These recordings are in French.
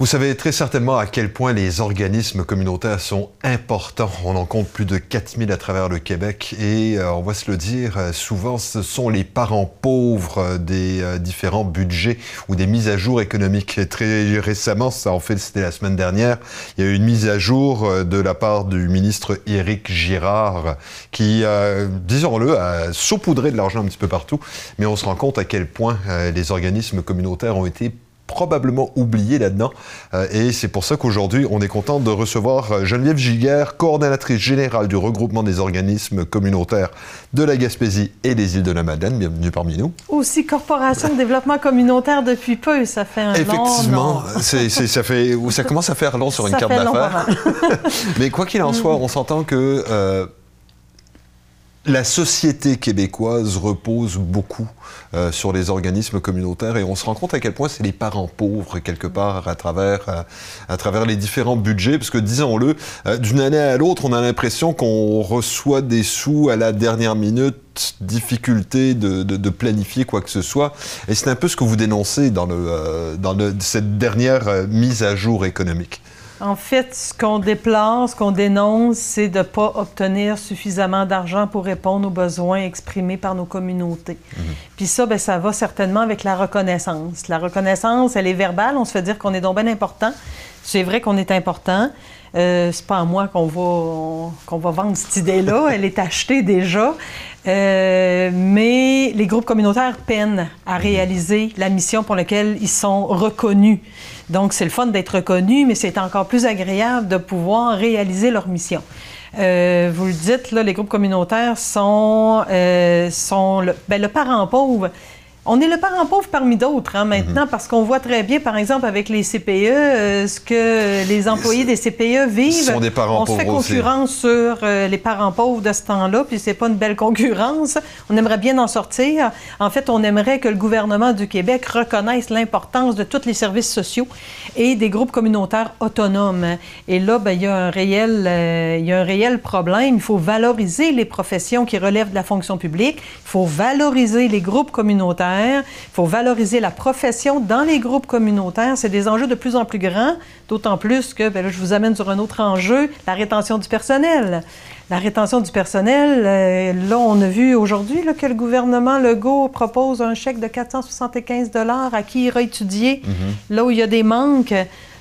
Vous savez très certainement à quel point les organismes communautaires sont importants. On en compte plus de 4000 à travers le Québec et euh, on va se le dire, euh, souvent ce sont les parents pauvres euh, des différents budgets ou des mises à jour économiques. très récemment, ça en fait, c'était la semaine dernière, il y a eu une mise à jour de la part du ministre Éric Girard qui, disons-le, a saupoudré de l'argent un petit peu partout, mais on se rend compte à quel point les organismes communautaires ont été probablement oublié là-dedans. Euh, et c'est pour ça qu'aujourd'hui, on est content de recevoir euh, Geneviève Giguère, coordonnatrice générale du regroupement des organismes communautaires de la Gaspésie et des îles de la Madeleine. Bienvenue parmi nous. Aussi Corporation de développement communautaire depuis peu, ça fait un Effectivement, long ça, fait, ça commence à faire long sur une carte d'affaires. Mais quoi qu'il en soit, on s'entend que... Euh, la société québécoise repose beaucoup euh, sur les organismes communautaires et on se rend compte à quel point c'est les parents pauvres quelque part à travers, euh, à travers les différents budgets, parce que disons-le, euh, d'une année à l'autre, on a l'impression qu'on reçoit des sous à la dernière minute, difficulté de, de, planifier quoi que ce soit. Et c'est un peu ce que vous dénoncez dans, le, dans le, cette dernière mise à jour économique. En fait, ce qu'on déplore, ce qu'on dénonce, c'est de ne pas obtenir suffisamment d'argent pour répondre aux besoins exprimés par nos communautés. Mhm. Puis ça, ben, ça va certainement avec la reconnaissance. La reconnaissance, elle est verbale. On se fait dire qu'on est donc bien important. C'est vrai qu'on est important. Euh, c'est pas à moi qu'on va, qu'on va vendre cette idée-là. Elle est achetée déjà. Euh, mais les groupes communautaires peinent à réaliser la mission pour laquelle ils sont reconnus. Donc, c'est le fun d'être reconnu, mais c'est encore plus agréable de pouvoir réaliser leur mission. Euh, vous le dites, là, les groupes communautaires sont, euh, sont le, ben, le parent pauvre on est le parent pauvre parmi d'autres hein, maintenant mhm. parce qu'on voit très bien, par exemple, avec les CPE, euh, ce que les employés des CPE vivent. Sont des parents on se fait concurrence sur euh, les parents pauvres de ce temps-là, puis c'est pas une belle concurrence. On aimerait bien en sortir. En fait, on aimerait que le gouvernement du Québec reconnaisse l'importance de tous les services sociaux et des groupes communautaires autonomes. Et là, ben, il y a un réel, euh, il y a un réel problème. Il faut valoriser les professions qui relèvent de la fonction publique. Il faut valoriser les groupes communautaires il faut valoriser la profession dans les groupes communautaires. C'est des enjeux de plus en plus grands, d'autant plus que, ben là, je vous amène sur un autre enjeu, la rétention du personnel. La rétention du personnel, euh, là, on a vu aujourd'hui que le gouvernement Legault propose un chèque de 475 à qui ira étudier mm-hmm. là où il y a des manques.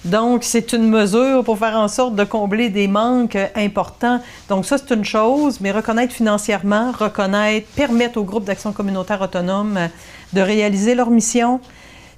Donc, c'est une mesure pour faire en sorte de combler des manques importants. Donc, ça, c'est une chose, mais reconnaître financièrement, reconnaître, permettre aux groupes d'action communautaire autonome de réaliser leur mission,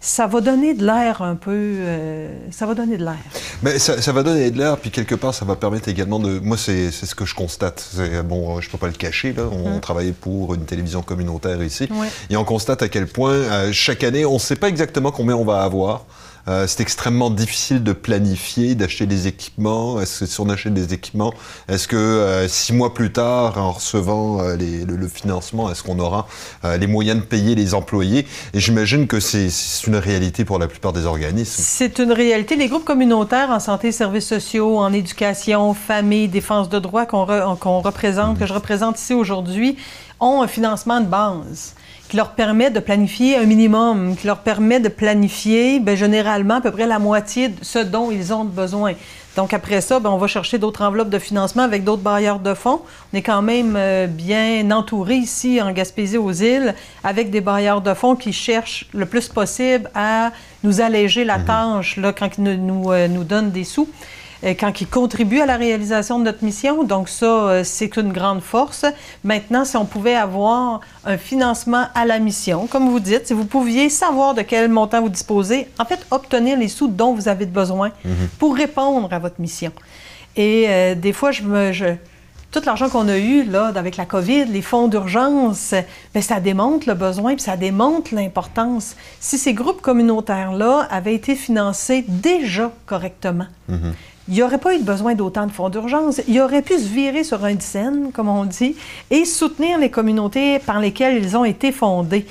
ça va donner de l'air un peu. Euh, ça va donner de l'air. Mais ça, va donner de l'air, puis quelque part, ça va permettre également de. Moi, c'est ce que je constate. Bon, je peux pas le cacher, là. On, mm. travaille pour une télévision communautaire ici. Et on constate à quel point, euh, chaque année, on ne sait pas exactement combien on va avoir. Euh, c'est extrêmement difficile de planifier, d'acheter des équipements. Est-ce que si on achète des équipements, est-ce que euh, six mois plus tard, en recevant euh, le, financement, est-ce qu'on aura les moyens de payer les employés? Et j'imagine que c'est une réalité pour la plupart des organismes. C'est une réalité. Les groupes communautaires en santé, services sociaux, en éducation, famille, défense de droits qu'on représente, que je représente ici aujourd'hui, ont un financement de base qui leur permet de planifier un minimum, qui leur permet de planifier bien, généralement à peu près la moitié de ce dont ils ont besoin. Donc après ça, bien, on va chercher d'autres enveloppes de financement avec d'autres bailleurs de fonds. On est quand même euh, bien entouré ici en Gaspésie aux îles avec des bailleurs de fonds qui cherchent le plus possible à nous alléger la mhm. tâche là, quand ils nous, nous, euh, nous donnent des sous. Euh, quand ils contribuent à la réalisation de notre mission. Donc ça, euh, c'est une grande force. Maintenant, si on pouvait avoir un financement à la mission, comme vous dites, si vous pouviez savoir de quel montant vous disposez, en fait, obtenir les sous dont vous avez besoin mhm. pour répondre à votre mission. Et euh, des fois, je me... tout l'argent qu'on a eu là, avec la COVID, les fonds d'urgence, bien, ça démontre le besoin puis ça démontre l'importance. Si ces groupes communautaires-là avaient été financés déjà correctement, mhm il n'y aurait pas eu besoin d'autant de fonds d'urgence. Il aurait pu se virer sur un scène, comme on dit, et soutenir les communautés par lesquelles ils ont été fondés.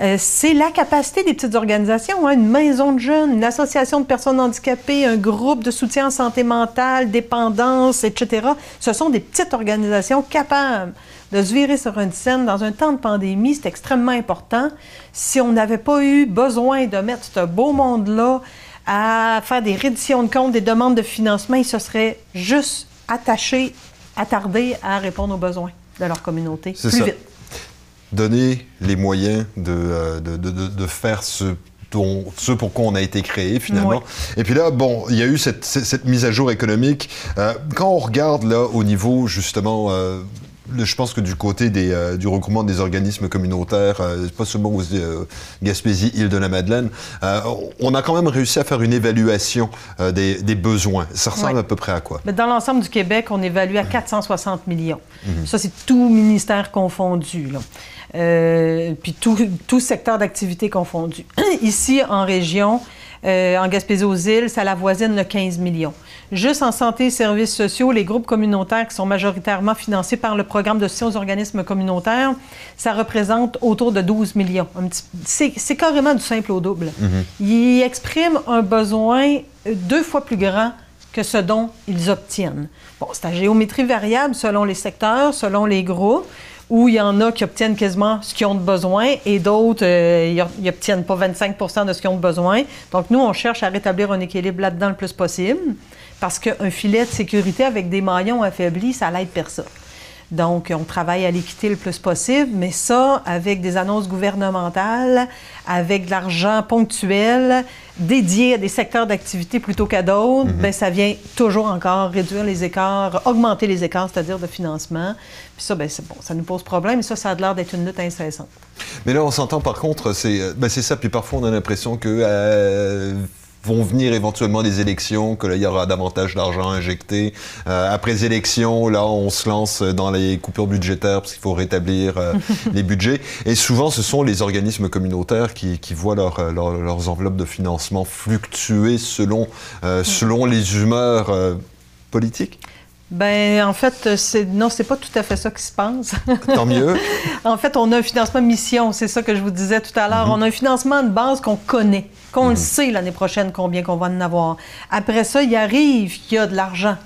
Euh, c'est la capacité des petites organisations, hein, une maison de jeunes, une association de personnes handicapées, un groupe de soutien en santé mentale, dépendance, etc. Ce sont des petites organisations capables de se virer sur une scène dans un temps de pandémie. C'est extrêmement important. Si on n'avait pas eu besoin de mettre ce beau monde-là à faire des redditions de comptes, des demandes de financement. Ils se seraient juste attachés, attardés à répondre aux besoins de leur communauté plus ça. vite. Donner les moyens de, euh, de, de, de faire ce dont, ce pour quoi on a été créé finalement. Oui. Et puis là, bon, il y a eu cette, cette, cette mise à jour économique. Euh, quand on regarde là au niveau justement euh, je pense que du côté des, euh, du regroupement des organismes communautaires, euh, pas seulement aux euh, Gaspésie, île de la Madeleine, on a quand même réussi à faire une évaluation des, des, besoins. Ça ressemble Ouais. à peu près à quoi? Dans l'ensemble du Québec, on évalue à 460 millions. Ça, c'est tout ministère confondu. Là. Puis tout, tout secteur d'activité confondu. Ici, en région, euh, en Gaspésie-aux-Îles, ça l'avoisine le 15 millions. Juste en santé et services sociaux, les groupes communautaires qui sont majoritairement financés par le programme de soutien aux organismes communautaires, ça représente autour de 12 millions. C'est carrément du simple au double. Ils expriment un besoin deux fois plus grand que ce dont ils obtiennent. Bon, c'est à géométrie variable selon les secteurs, selon les groupes, où il y en a qui obtiennent quasiment ce qu'ils ont de besoin et d'autres, euh, ils n'obtiennent pas 25 de ce qu'ils ont de besoin. Donc, nous, on cherche à rétablir un équilibre là-dedans le plus possible, parce qu'un filet de sécurité avec des maillons affaiblis, ça l'aide personne. Donc, on travaille à l'équité le plus possible, mais ça, avec des annonces gouvernementales, avec de l'argent ponctuel dédié à des secteurs d'activité plutôt qu'à d'autres, ben, ça vient toujours encore réduire les écarts, augmenter les écarts, c'est-à-dire de financement. Puis ça, ben, c'est bon, ça nous pose problème, et ça, ça a l'air d'être une lutte incessante. Mais là, on s'entend par contre, c'est euh, ben, ça. Puis parfois, on a l'impression que euh, vont venir éventuellement des élections, que là, il y aura davantage d'argent injecté. Euh, après les élections, là, on se lance dans les coupures budgétaires parce qu'il faut rétablir euh, les budgets. Et souvent, ce sont les organismes communautaires qui, qui voient leur, euh, leur- leurs enveloppes de financement fluctuer selon, euh, selon les humeurs euh, politiques. Ben, en fait, c'est non, c'est pas tout à fait ça qui se passe. Tant mieux. En fait, on a un financement mission, c'est ça que je vous disais tout à l'heure. On a un financement de base qu'on connaît, qu'on le sait l'année prochaine combien qu'on va en avoir. Après ça, il arrive qu'il y a de l'argent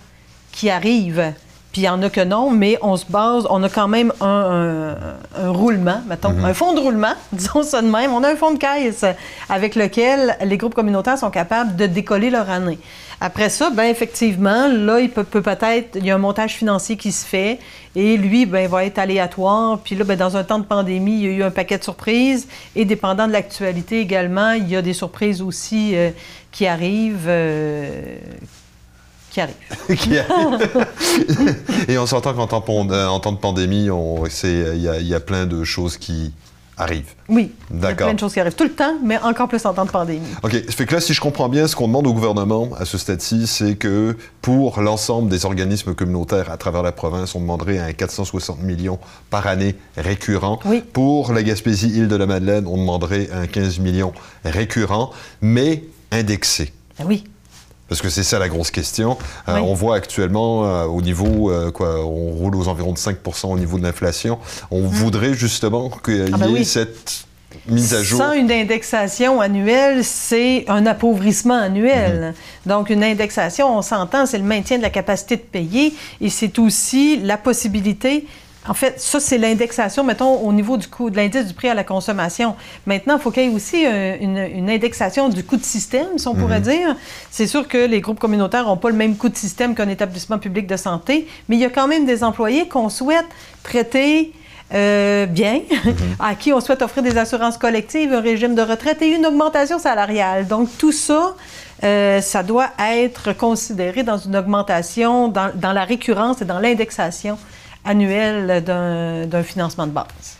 qui arrive. Puis il y en a que non, mais on se base, on a quand même un, un- un roulement, mettons, un fonds de roulement, disons ça de même. On a un fonds de caisse avec lequel les groupes communautaires sont capables de décoller leur année. Après ça, ben effectivement, là, il peut, peut peut-être, il y a un montage financier qui se fait et lui, ben, va être aléatoire. Puis là, ben, dans un temps de pandémie, il y a eu un paquet de surprises et dépendant de l'actualité également, il y a des surprises aussi euh, qui arrivent. euh, qui arrivent. qui arrive. Et on s'entend qu'en temps, de pandémie, y, il y a plein de choses qui arrivent. Oui, il y a plein de choses qui arrivent tout le temps, mais encore plus en temps de pandémie. OK. Ça fait que là, si je comprends bien, ce qu'on demande au gouvernement à ce stade-ci, c'est que pour l'ensemble des organismes communautaires à travers la province, on demanderait un 460 millions par année récurrent. Oui. Pour la Gaspésie-Île-de-la-Madeleine, on demanderait un 15 millions récurrent, mais indexé. Ah oui. Parce que c'est ça la grosse question. Euh, Oui. On voit actuellement euh, au niveau, euh, quoi, on roule aux environs de 5% au niveau de l'inflation. On voudrait justement qu'il y ait Ah ben oui. cette mise à jour. Sans une indexation annuelle, c'est un appauvrissement annuel. Mhm. Donc, une indexation, on s'entend, c'est le maintien de la capacité de payer et c'est aussi la possibilité. En fait, ça, c'est l'indexation, mettons, au niveau du coût, de l'indice du prix à la consommation. Maintenant, il faut qu'il y ait aussi euh, une, une indexation du coût de système, si on pourrait dire. C'est sûr que les groupes communautaires n'ont pas le même coût de système qu'un établissement public de santé, mais il y a quand même des employés qu'on souhaite traiter euh, bien, à qui on souhaite offrir des assurances collectives, un régime de retraite et une augmentation salariale. Donc, tout ça, euh, ça doit être considéré dans une augmentation, dans, dans la récurrence et dans l'indexation annuelle d'un d'un financement de base.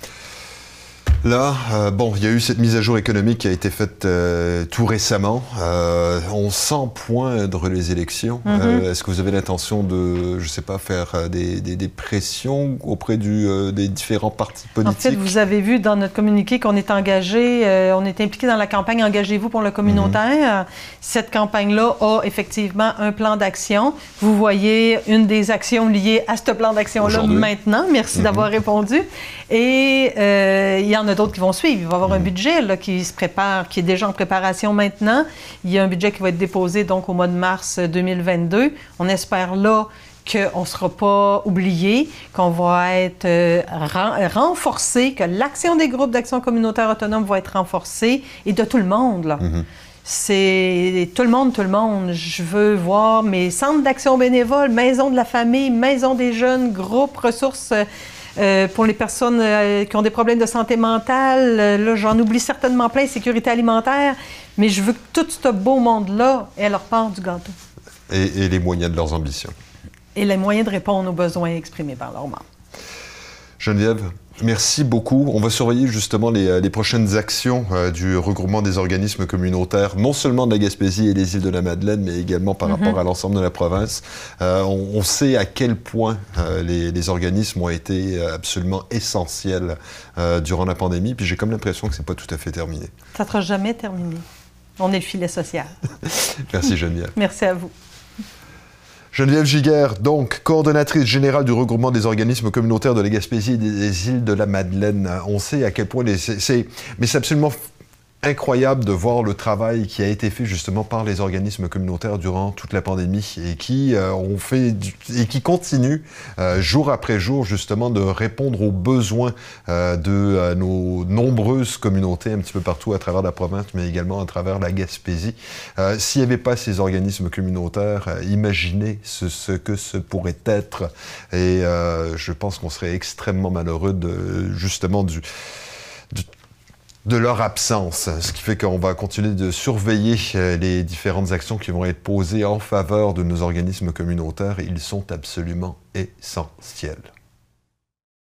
Là, euh, bon, il y a eu cette mise à jour économique qui a été faite euh, tout récemment. Euh, on sent poindre les élections. Mhm. Euh, Est-ce que vous avez l'intention de, je sais pas, faire euh, des, des- des pressions auprès du, euh, des différents partis En politiques? fait, vous avez vu dans notre communiqué qu'on est engagé, on est impliqué dans la campagne Engagez-vous pour le communautaire. Cette campagne-là a effectivement un plan d'action. Vous voyez une des actions liées à ce plan d'action-là maintenant. Merci d'avoir répondu. Et il y en a d'autres qui vont suivre. Il va y avoir un budget là, qui se prépare, qui est déjà en préparation maintenant. Il y a un budget qui va être déposé donc au mois de mars 2022. On espère là qu'on ne sera pas oublié, qu'on va être euh, ren- renforcé, que l'action des groupes d'action communautaire autonome va être renforcée et de tout le monde. Là. c'est tout le monde, tout le monde. Je veux voir mes centres d'action bénévole, maison de la famille, maison des jeunes, groupe ressources euh, pour les personnes euh, qui ont des problèmes de santé mentale. Euh, là, j'en oublie certainement plein, sécurité alimentaire. Mais je veux que tout ce beau monde-là ait leur part du gâteau. Et, et les moyens de leurs ambitions. Et les moyens de répondre aux besoins exprimés par leurs membres. Geneviève, Merci beaucoup. On va surveiller justement les, euh, prochaines actions euh, du regroupement des organismes communautaires, non seulement de la Gaspésie et des îles de la Madeleine, mais également par rapport mhm. à l'ensemble de la province. Euh, on, sait à quel point les, organismes ont été absolument essentiels durant la pandémie, puis j'ai comme l'impression que c'est pas tout à fait terminé. Ça ne sera jamais terminé. On est le filet social. Merci Geneviève. Merci à vous. Geneviève Giguère, donc coordonnatrice générale du regroupement des organismes communautaires de la Gaspésie et des îles de la Madeleine. On sait à quel point c'est, mais c'est absolument incroyable de voir le travail qui a été fait justement par les organismes communautaires durant toute la pandémie et qui euh, ont fait et qui continuent euh, jour après jour justement de répondre aux besoins euh, de nos nombreuses communautés un petit peu partout à travers la province mais également à travers la Gaspésie. S'il n'y avait pas ces organismes communautaires, imaginez ce, ce, que ce pourrait être et je pense qu'on serait extrêmement malheureux de justement du de leur absence, ce qui fait qu'on va continuer de surveiller euh, les différentes actions qui vont être posées en faveur de nos organismes communautaires. Ils sont absolument essentiels.